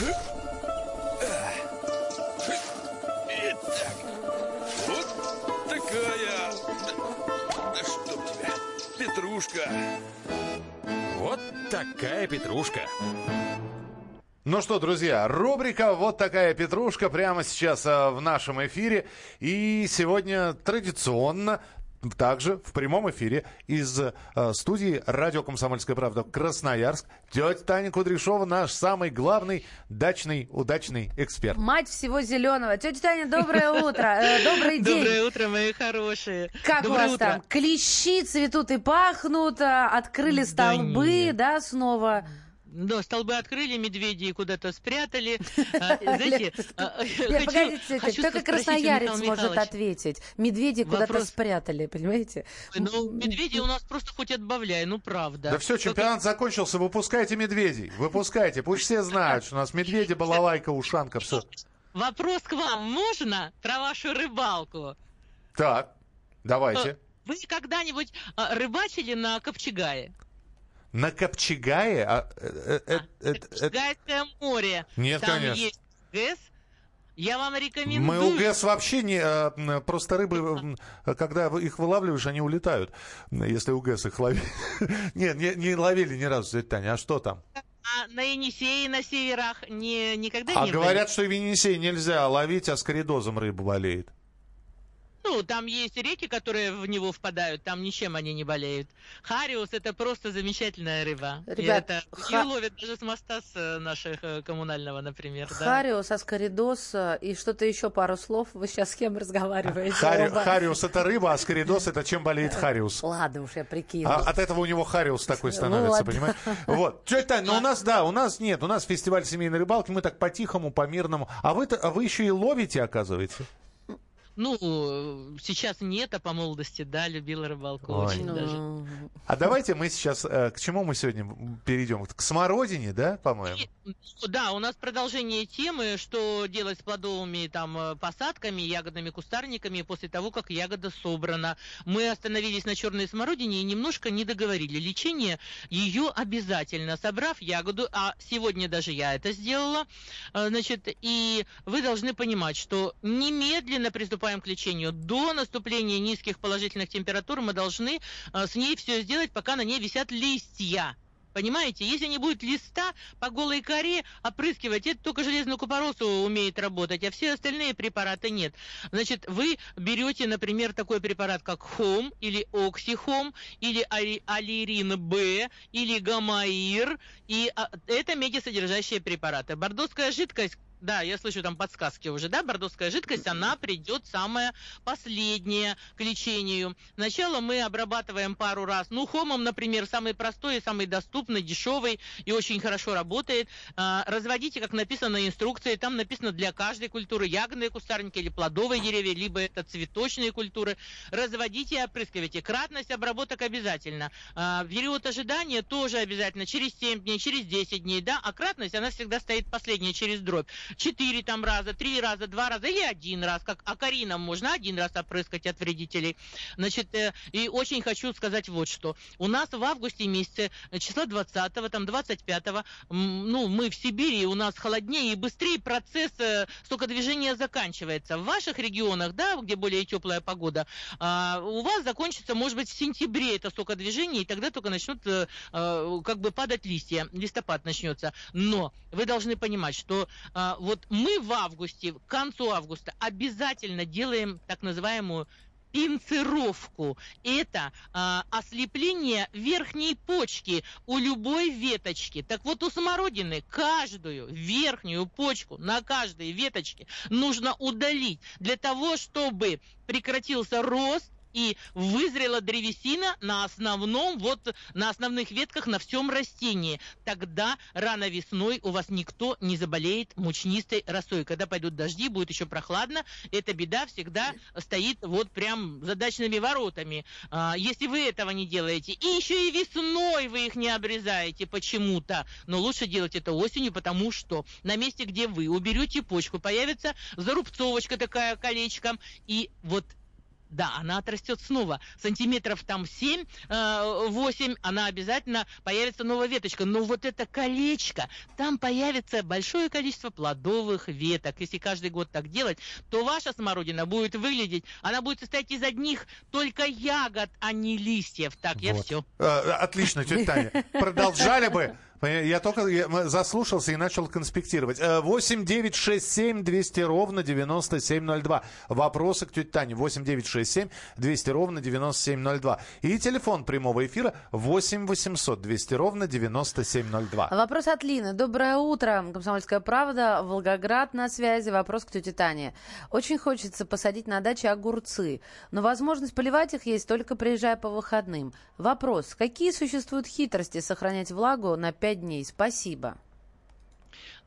Итак, вот такая... Да, да чтоб тебя, петрушка. Вот такая петрушка. Ну что, друзья, рубрика «Вот такая петрушка» прямо сейчас а, в нашем эфире. И сегодня традиционно также в прямом эфире из э, студии «Радио Комсомольская правда» Красноярск. Тетя Таня Кудряшова, наш самый главный дачный удачный эксперт. Мать всего зеленого. Тетя Таня, доброе утро. Э, добрый день. Доброе утро, мои хорошие. Как у вас там? Клещи цветут и пахнут, а, открыли столбы, да, снова. Да, столбы открыли, медведи куда-то спрятали. А, Знаете, а, Нет, хочу- только красноярец может ответить. Медведи куда-то спрятали, понимаете? Ну, медведи у нас просто хоть отбавляй, ну правда. Да все, чемпионат закончился, выпускайте медведей, выпускайте. Пусть все знают, что у нас медведи, балалайка, ушанка, все. Вопрос к вам можно про вашу рыбалку? Так, давайте. Вы когда-нибудь а, рыбачили на Копчегае? На Копчегае? А, э, э, э, э, Копчегайское море. Нет, Там конечно. есть ГЭС. Я вам рекомендую. Мы у ГЭС вообще не... э, м, Просто рыбы, э, когда их вылавливаешь, они улетают. Если у ГЭС их ловили. Нет, не, не ловили ни разу, тетя Таня. А что там? А на Енисее, на северах не, никогда А не говорят, что в Енисей нельзя ловить, а с коридозом рыба болеет. Ну, там есть реки, которые в него впадают, там ничем они не болеют. Хариус это просто замечательная рыба. И Ребят, это, ха- ее ловят даже с моста с э, наших э, коммунального, например. да. Хариус, аскаридос э, и что-то еще пару слов. Вы сейчас с кем разговариваете? Хари-? Хариус это рыба, а с коридос это чем болеет Хариус. Ладно уж, я прикинула. А от этого у него Хариус такой Ну становится, понимаешь? Вот. Тетя Тань, ну у нас, да, у нас нет, у нас фестиваль семейной рыбалки, мы так по-тихому, по-мирному. А вы, а вы еще и ловите, оказывается? Ну, э, сейчас нет, а по молодости, да, любила рыбалку Ой. очень даже. Ну, А давайте мы сейчас, э, к чему мы сегодня перейдем? К смородине, да, по-моему? И, Да, у нас продолжение темы, что делать с плодовыми там э, посадками, ягодными кустарниками после того, как ягода собрана. Мы остановились на черной смородине и немножко не договорили. Лечение ее обязательно, собрав ягоду, а сегодня даже я это сделала, значит, и вы должны понимать, что немедленно приступаем к лечению. До наступления низких положительных температур мы должны э, с ней все сделать, пока на ней висят листья. Понимаете, если не будет листа по голой коре опрыскивать, это только железную купоросу умеет работать, а все остальные препараты нет. Значит, вы берете, например, такой препарат, как Хом или Оксихом, или Али- Алирин Б, или Гамаир, и а, это медисодержащие препараты. Бордоская жидкость да, я слышу там подсказки уже, да, бордоская жидкость, она придет самая последняя к лечению. Сначала мы обрабатываем пару раз, ну, хомом, например, самый простой самый доступный, дешевый и очень хорошо работает. А, разводите, как написано на инструкции, там написано для каждой культуры, ягодные кустарники или плодовые деревья, либо это цветочные культуры. Разводите и опрыскивайте. Кратность обработок обязательно. А, период ожидания тоже обязательно, через 7 дней, через 10 дней, да, а кратность, она всегда стоит последняя через дробь четыре там раза, три раза, два раза или один раз, как акарином можно один раз опрыскать от вредителей. Значит, э, и очень хочу сказать вот что. У нас в августе месяце, э, числа 20 там 25 ну, мы в Сибири, у нас холоднее и быстрее процесс э, стокодвижения заканчивается. В ваших регионах, да, где более теплая погода, а, у вас закончится, может быть, в сентябре это стокодвижение, и тогда только начнут как бы падать листья, листопад начнется. Но вы должны понимать, что а, вот мы в августе, к концу августа обязательно делаем так называемую пинцировку. Это а, ослепление верхней почки у любой веточки. Так вот, у смородины каждую верхнюю почку на каждой веточке нужно удалить для того, чтобы прекратился рост и вызрела древесина на основном, вот на основных ветках на всем растении. Тогда рано весной у вас никто не заболеет мучнистой росой. Когда пойдут дожди, будет еще прохладно, эта беда всегда стоит вот прям за дачными воротами. А, если вы этого не делаете, и еще и весной вы их не обрезаете почему-то, но лучше делать это осенью, потому что на месте, где вы уберете почку, появится зарубцовочка такая колечком, и вот да, она отрастет снова. Сантиметров там 7, 8, она обязательно появится новая веточка. Но вот это колечко, там появится большое количество плодовых веток. Если каждый год так делать, то ваша смородина будет выглядеть, она будет состоять из одних только ягод, а не листьев. Так, я Вот. все. Э, Отлично, тетя Таня. Продолжали бы. Я только заслушался и начал конспектировать. Э, 8 9 6 7 200 ровно 9702. Вопросы к тете Тане. 8 9 6 7 200 ровно 9702. И телефон прямого эфира 8 800 200 ровно 9702. Вопрос от Лины. Доброе утро. Комсомольская правда. Волгоград на связи. Вопрос к тете Тане. Очень хочется посадить на даче огурцы, но возможность поливать их есть только приезжая по выходным. Вопрос. Какие существуют хитрости сохранять влагу на 5 дней? Спасибо.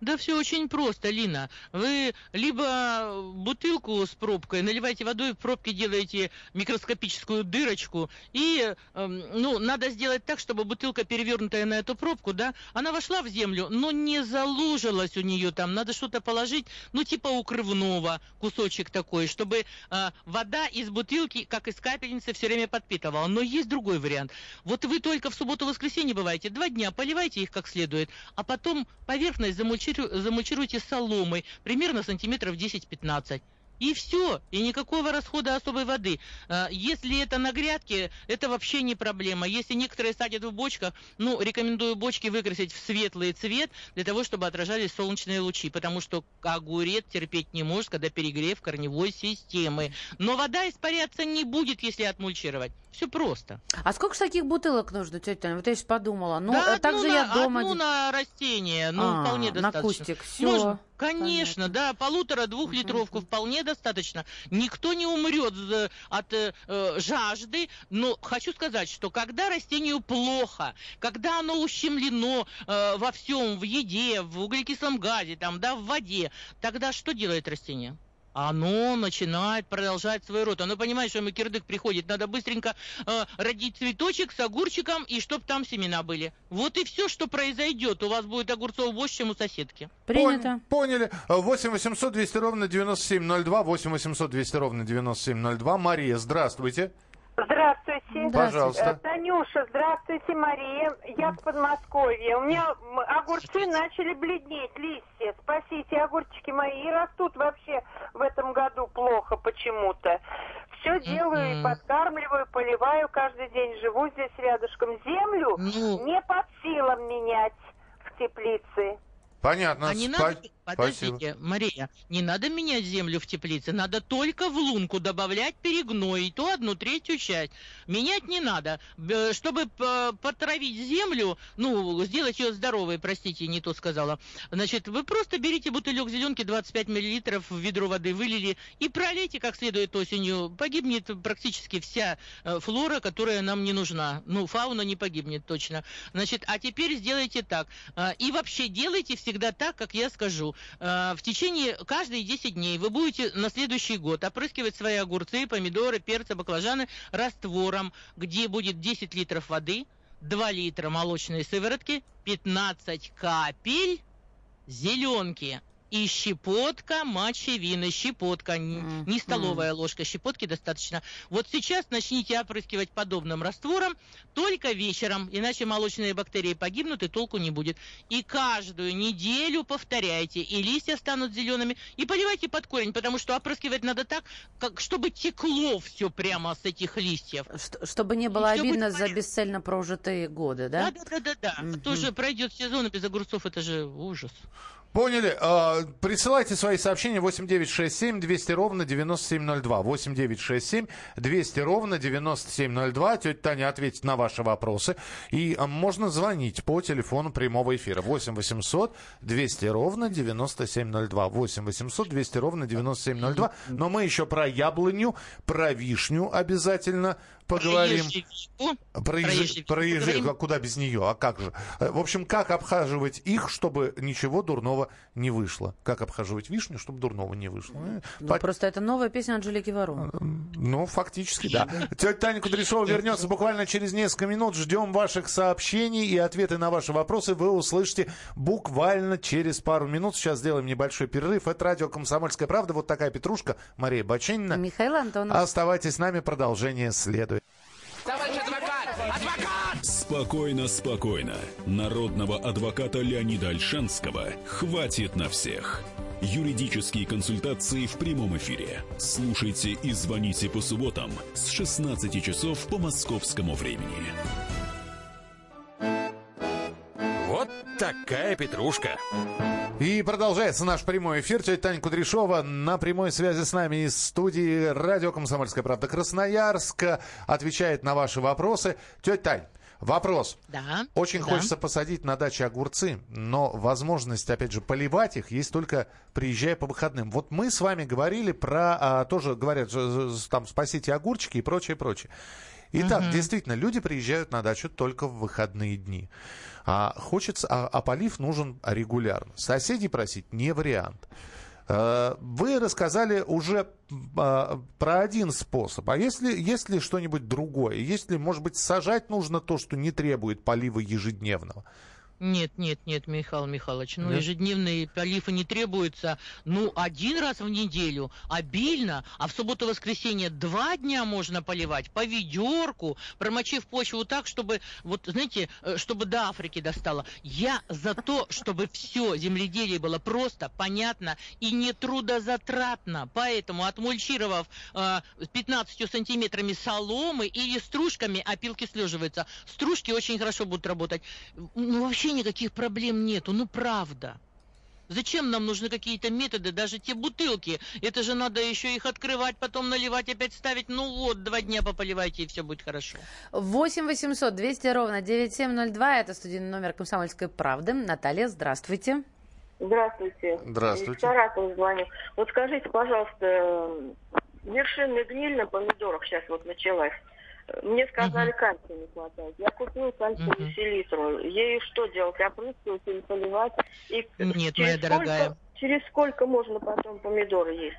Да все очень просто, Лина. Вы либо бутылку с пробкой наливаете водой, в пробке делаете микроскопическую дырочку, и, эм, ну, надо сделать так, чтобы бутылка, перевернутая на эту пробку, да, она вошла в землю, но не залужилась у нее там. Надо что-то положить, ну, типа укрывного, кусочек такой, чтобы э, вода из бутылки, как из капельницы, все время подпитывала. Но есть другой вариант. Вот вы только в субботу-воскресенье бываете, два дня поливайте их как следует, а потом поверхность замульчиру- замульчируйте соломой, примерно сантиметров 10-15. И все, и никакого расхода особой воды. А, Если это на грядке, это вообще не проблема. Если некоторые садят в бочках, ну, рекомендую бочки выкрасить в светлый цвет, для того, чтобы отражались солнечные лучи, потому что огурец терпеть не может, когда перегрев корневой системы. Но вода испаряться не будет, если отмульчировать. Все просто. А сколько таких бутылок нужно, тетя Таня? Вот я сейчас подумала. Ну, Да, э, так одну же на, я дома... одну на растение, ну, А, вполне на достаточно. кустик. Все. Можно, конечно, да, полутора-двухлитровку вполне достаточно. Никто не умрет от э, э, жажды, но хочу сказать, что когда растению плохо, когда оно ущемлено э, во всем, в еде, в углекислом газе, там, да, в воде, тогда что делает растение? Оно начинает продолжать свой род. Оно понимает, что ему кирдык приходит. Надо быстренько э, родить цветочек с огурчиком, и чтоб там семена были. Вот и все, что произойдет. У вас будет огурцов больше, чем у соседки. Принято. Пон- Поняли. 8 800 200 ровно 9702. 8 800 200 ровно 9702. Мария, здравствуйте. Здравствуйте. Здравствуйте. Пожалуйста. Э, Танюша, здравствуйте, Мария. Я в Подмосковье. У меня огурцы начали бледнеть, листья. Спасите, огурчики мои. И растут вообще в этом году плохо почему-то. Все делаю и подкармливаю, поливаю. Каждый день живу здесь рядышком. Землю Ну. не под силам менять в теплице. Понятно. А не Спа- надо, Спасибо. подождите, Мария, не надо менять землю в теплице, надо только в лунку добавлять перегной, и то одну третью часть. Менять не надо. Чтобы потравить землю, ну, сделать ее здоровой, простите, не то сказала, значит, вы просто берите бутылек зеленки 25 миллилитров в ведро воды, вылили и пролейте как следует осенью. Погибнет практически вся э, флора, которая нам не нужна. Ну, фауна не погибнет точно. Значит, а теперь сделайте так. А, И вообще делайте всегда так, как я скажу. А, В течение каждые 10 дней вы будете на следующий год опрыскивать свои огурцы, помидоры, перцы, баклажаны раствором, где будет 10 литров воды, 2 литра молочной сыворотки, 15 капель зеленки и щепотка мочевины, щепотка, н- не столовая ложка, щепотки достаточно. Вот сейчас начните опрыскивать подобным раствором только вечером, иначе молочные бактерии погибнут и толку не будет. И каждую неделю повторяйте, и листья станут зелеными, и поливайте под корень, потому что опрыскивать надо так, как, чтобы текло все прямо с этих листьев. Чтобы не было всё обидно за бесцельно прожитые годы, да? Да, да, да, да. Мгм. Тоже пройдет сезон, и без огурцов это же ужас. Поняли. А, Присылайте свои сообщения 8967 200 ровно 9702. 8967 200 ровно 9702. Тетя Таня ответит на ваши вопросы. И а, можно звонить по телефону прямого эфира. 8 800 200 ровно 9702. 8 800 200 ровно 9702. Но мы еще про яблоню, про вишню обязательно поговорим. Про, Про еже- ежевику про а куда без нее, а как же? Э, В общем, как обхаживать их, чтобы ничего дурного не вышло? Как обхаживать вишню, чтобы дурного не вышло? Э, Ну, по- просто это новая песня Анжелики Варум. Ну, фактически, да. Тетя Таня Кудряшова вернется буквально через несколько минут. Ждем ваших сообщений и ответы на ваши вопросы вы услышите буквально через пару минут. Сейчас сделаем небольшой перерыв. Это радио «Комсомольская правда». Вот такая петрушка. Мария Баченина. Михаил Антонов. Оставайтесь с нами, продолжение следует. Спокойно, спокойно. Народного адвоката Леонида Альшанского хватит на всех. Юридические консультации в прямом эфире. Слушайте и звоните по субботам с 16 часов по московскому времени. Вот такая петрушка. И продолжается наш прямой эфир. Тетя Таня Кудряшова на прямой связи с нами из студии радио «Комсомольская правда» Красноярска отвечает на ваши вопросы. Тетя Тань, вопрос. Да. Очень да. хочется посадить на даче огурцы, но возможность, опять же, поливать их есть только приезжая по выходным. Вот мы с вами говорили про, а, тоже говорят, там, спасите огурчики и прочее, прочее. Итак, действительно, люди приезжают на дачу только в выходные дни. А хочется, а, а полив нужен регулярно. Соседей просить не вариант. Э, Вы рассказали уже а, про один способ. А если, есть ли что-нибудь другое? Если, может быть, сажать нужно то, что не требует полива ежедневного? Нет, нет, нет, Михаил Михайлович, ну Нет? ежедневные полифы не требуются, ну один раз в неделю, обильно, а в субботу-воскресенье два дня можно поливать, по ведерку, промочив почву так, чтобы, вот знаете, э, чтобы до Африки достало. Я за то, чтобы все земледелие было просто, понятно и не трудозатратно, поэтому отмульчировав э, 15 сантиметрами соломы или стружками, опилки слеживаются, стружки очень хорошо будут работать. Ну, вообще никаких проблем нету, ну, правда. Зачем нам нужны какие-то методы, даже те бутылки? Это же надо еще их открывать, потом наливать, опять ставить. Ну вот, два дня пополивайте, и все будет хорошо. 8 800 200 ровно 9702. Это студийный номер «Комсомольской правды». Наталья, здравствуйте. Здравствуйте. Здравствуйте. Из Саратова звоню. Вот скажите, пожалуйста, вершинная гниль на помидорах сейчас вот началась. Э, Мне сказали, кальция не хватает. Я купила кальциевую Мгм. селитру. Ею что делать? Опрыскивать или поливать? И Нет, через моя сколько- дорогая. Через сколько можно потом помидоры есть?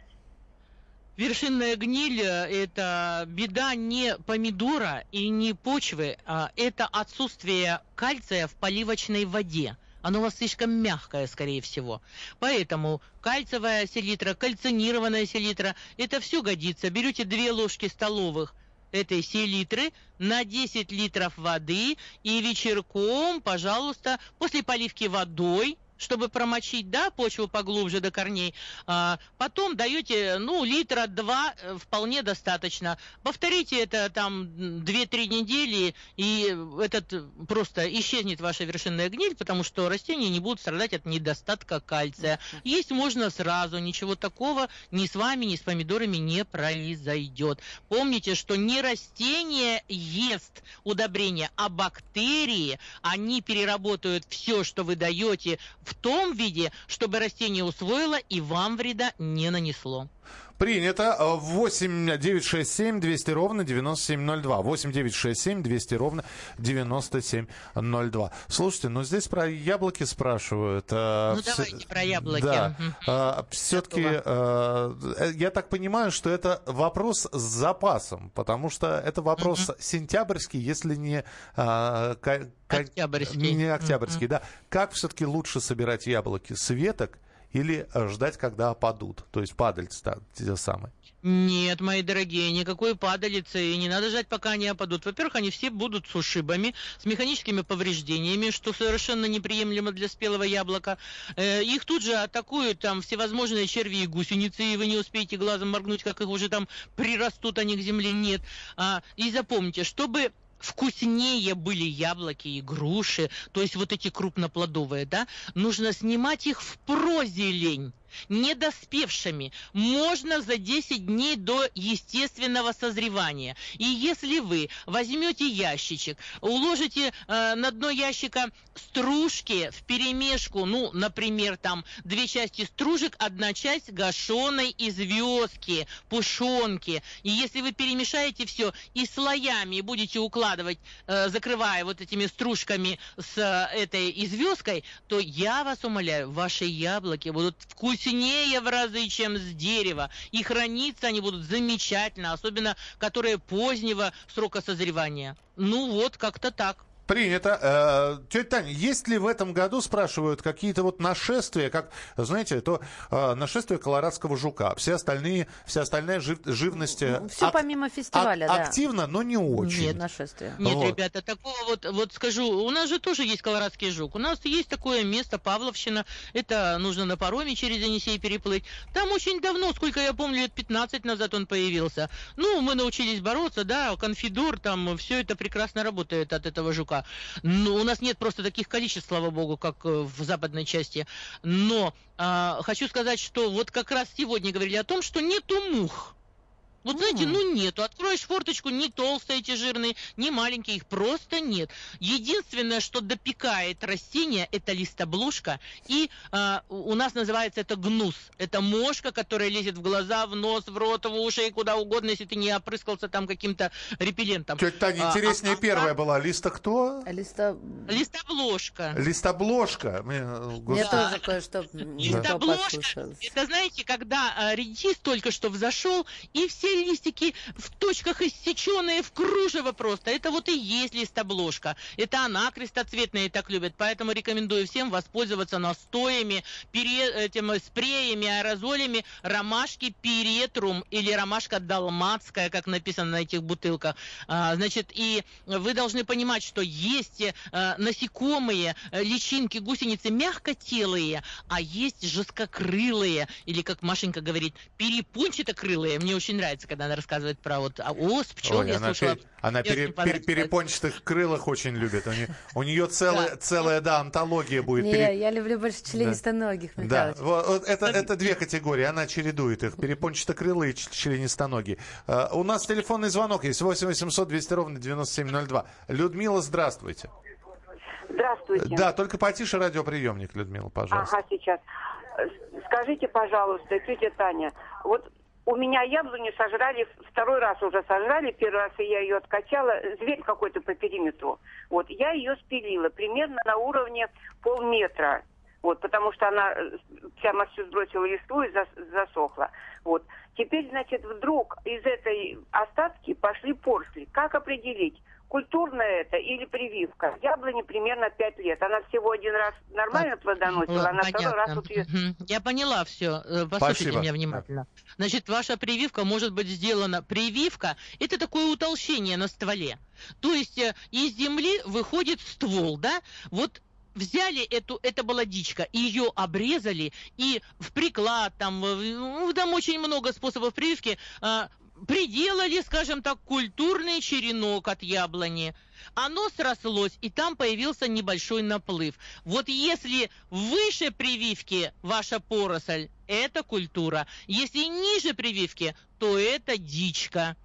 Вершинная гниль – это беда не помидора и не почвы, а это отсутствие кальция в поливочной воде. Оно у вас слишком мягкое, скорее всего. Поэтому кальциевая селитра, кальцинированная селитра – это все годится. Берете две ложки столовых этой селитры на 10 литров воды и вечерком, пожалуйста, после поливки водой, чтобы промочить, да, почву поглубже до корней, а, потом даете, ну, литра два э, вполне достаточно. Повторите это там м, 2-3 недели, и этот просто исчезнет ваша вершинная гниль, потому что растения не будут страдать от недостатка кальция. Есть можно сразу, ничего такого ни с вами, ни с помидорами не произойдет. Помните, что не растение ест удобрения, а бактерии, они переработают все, что вы даете в том виде, чтобы растение усвоило и вам вреда не нанесло. Принято. 8 967 200 ровно 9702. 8 967 200 ровно 9702. Слушайте, ну здесь про яблоки спрашивают. а, Ну, вс- давайте про яблоки. Да. Мгм. все-таки я так понимаю, что это вопрос с запасом, потому что это вопрос сентябрьский, если не Октябрьский. Не октябрьский, да. Как все-таки лучше собирать яблоки? С веток или э, ждать, когда опадут? То есть падальцы та- те самые. Нет, мои дорогие, никакой падалицы, и не надо ждать, пока они опадут. Во-первых, они все будут с ушибами, с механическими повреждениями, что совершенно неприемлемо для спелого яблока. Э, их тут же атакуют там всевозможные черви и гусеницы, и вы не успеете глазом моргнуть, как их уже там прирастут они к земле. Нет. А, и запомните, чтобы вкуснее были яблоки и груши, то есть вот эти крупноплодовые, да, нужно снимать их в прозелень. Недоспевшими можно за 10 дней до естественного созревания. И если вы возьмете ящичек, уложите э, на дно ящика стружки в перемешку, ну, например, там две части стружек, одна часть гашеной известки, пушонки. И если вы перемешаете все и слоями будете укладывать, э, закрывая вот этими стружками с э, этой известкой, то я вас умоляю, ваши яблоки будут вкуснее в разы, чем с дерева. И храниться они будут замечательно, особенно которые позднего срока созревания. Ну вот, как-то так. Принято. Э, тетя Таня, есть ли в этом году, спрашивают, какие-то вот нашествия, как, знаете, то э, нашествие колорадского жука, все остальные, вся остальная жив, живность... э, Все ак- помимо фестиваля, ак- да. Активно, но не очень. Нет, нашествие. Нет, Вот. ребята, такого вот, вот скажу, у нас же тоже есть колорадский жук. У нас есть такое место, Павловщина. Это нужно на пароме через Енисей переплыть. Там очень давно, сколько я помню, лет 15 назад он появился. Ну, мы научились бороться, да, конфидор, там все это прекрасно работает от этого жука. Но у нас нет просто таких количеств, слава богу, как э, в западной части. Но а, хочу сказать, что вот как раз сегодня говорили о том, что нету мух. Вот знаете, ну нету. Откроешь форточку, не толстые эти жирные, не маленькие, их просто нет. Единственное, что допекает растение, это листобложка. И а, у нас называется это гнус. Это мошка, которая лезет в глаза, в нос, в рот, в уши и куда угодно, если ты не опрыскался там каким-то репеллентом. Тетя Таня, А, интереснее а- а первая так была. Листа кто? Листа... Листобложка. Листобложка. Мне, э, господи. тоже кое-что Листобложка, это знаете, когда а, редис только что взошел, и все листики в точках иссеченные в кружево просто. Это вот и есть листобложка. Это она крестоцветные так любят. Поэтому рекомендую всем воспользоваться настоями, пере, этим спреями, аэрозолями ромашки перетрум или ромашка далматская, как написано на этих бутылках. А, значит, и вы должны понимать, что есть э, насекомые, э, личинки, гусеницы мягкотелые, а есть жесткокрылые, или, как Машенька говорит, перепончатокрылые. Мне очень нравится, когда она рассказывает про вот а, ос, пчел, Ой, я она, слушала. пере- она пере- пере- перепончатых крылых очень любит. У нее, у нее целая, целая, да, антология будет. Не, Пере- я люблю больше членистоногих, Да, вот, вот это, это две категории, она чередует их, перепончатокрылые и членистоногие. Э, у нас телефонный звонок есть, 8 800 200 ровно 9702. Людмила, здравствуйте. Здравствуйте. Да, только потише радиоприемник, Людмила, пожалуйста. Ага, сейчас. Скажите, пожалуйста, тетя Таня, вот у меня яблоню сожрали, второй раз уже сожрали, первый раз я ее откачала, зверь какой-то по периметру. Вот, я ее спилила примерно на уровне полметра. Вот, потому что она э, прямо всю сбросила листву и зас- засохла. Вот. Теперь, значит, вдруг из этой остатки пошли порсли. Как определить, культурная это или прививка? Яблоне примерно 5 лет. Она всего один раз нормально плодоносила, а на второй раз Понятно. вот ее... Я поняла все. Послушайте Спасибо. меня внимательно. Значит, ваша прививка может быть сделана. Прививка – это такое утолщение на стволе. То есть э, из земли выходит ствол, да? Вот взяли эту, это была дичка, ее обрезали и в приклад, там, ну, там очень много способов прививки, а, приделали, скажем так, культурный черенок от яблони. Оно срослось, и там появился небольшой наплыв. Вот если выше прививки ваша поросль, это культура. Если ниже прививки, то это дичка.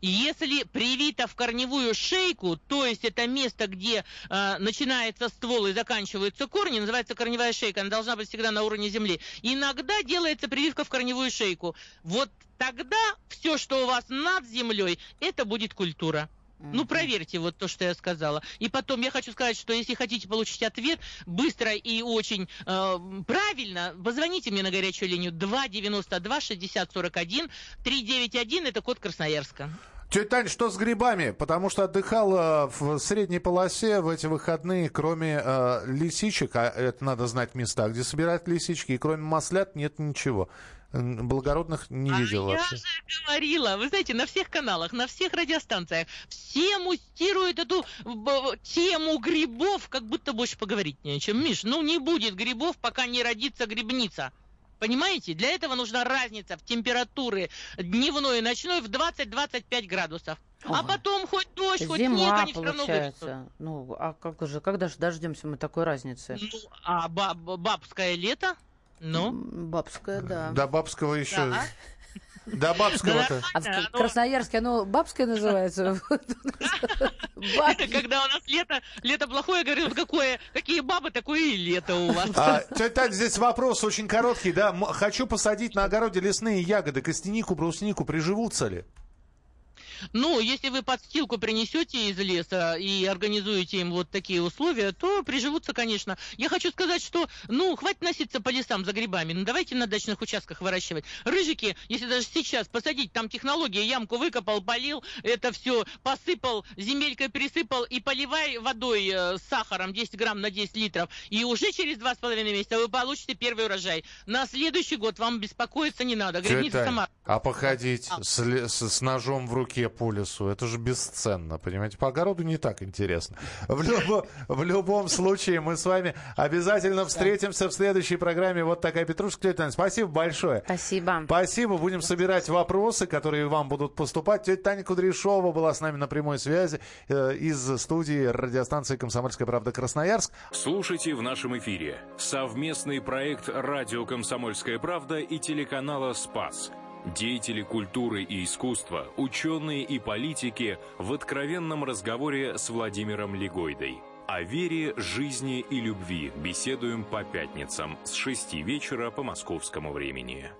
Если привито в корневую шейку, то есть это место, где э, начинается ствол и заканчиваются корни, называется корневая шейка, она должна быть всегда на уровне земли. Иногда делается прививка в корневую шейку. Вот тогда все, что у вас над землей, это будет культура. Ну, проверьте вот то, что я сказала. И потом я хочу сказать, что если хотите получить ответ быстро и очень э, правильно, позвоните мне на горячую линию 292 60 41 391, это код Красноярска. Тетя Тань, что с грибами? Потому что отдыхала в средней полосе в эти выходные, кроме э, лисичек, а это надо знать места, где собирают лисички, и кроме маслят нет ничего. Благородных не видел а вообще. я же говорила, вы знаете, на всех каналах, на всех радиостанциях все мустируют эту тему грибов, как будто больше поговорить не о чем. Миш, ну не будет грибов, пока не родится грибница. Понимаете? Для этого нужна разница в температуре дневной и ночной в 20-25 градусов. А Ой. потом хоть дождь, хоть снег, Зима, они все равно получается. Ну, а как же, когда же дождемся мы такой разницы? Ну, а ба- ба- бабское лето? Ну? Бабское, да. До бабского еще... Да. До бабского-то. А в Да, ну- Красноярске оно бабское называется? Это когда у нас лето, лето плохое, я говорю, вот какое, какие бабы, такое и лето у вас. А, тетя Тань, здесь вопрос очень короткий, да? Хочу посадить на огороде лесные ягоды, костянику, бруснику, приживутся ли? Ну, если вы подстилку принесете из леса и организуете им вот такие условия, то приживутся, конечно. Я хочу сказать, что, ну, хватит носиться по лесам за грибами. Ну, давайте на дачных участках выращивать. Рыжики, если даже сейчас посадить, там технология, ямку выкопал, полил, это все посыпал, земелькой пересыпал и поливай водой э, с сахаром 10 грамм на 10 литров. И уже через два с половиной месяца вы получите первый урожай. На следующий год вам беспокоиться не надо. Грибница сама. а походить с, ле- с- с ножом в руке по лесу, это же бесценно, понимаете? По огороду не так интересно. В, любо- в любом случае, мы с вами обязательно встретимся в следующей программе. Вот такая Петрушка. Тетя Таня, спасибо большое. Спасибо. Спасибо. Будем собирать вопросы, которые вам будут поступать. Тетя Таня Кудряшова была с нами на прямой связи э, из студии радиостанции «Комсомольская правда» Красноярск. Слушайте в нашем эфире совместный проект «Радио Комсомольская правда» и телеканала «Спас». Деятели культуры и искусства, ученые и политики в откровенном разговоре с Владимиром Легойдой. О вере, жизни и любви беседуем по пятницам с 6 вечера по московскому времени.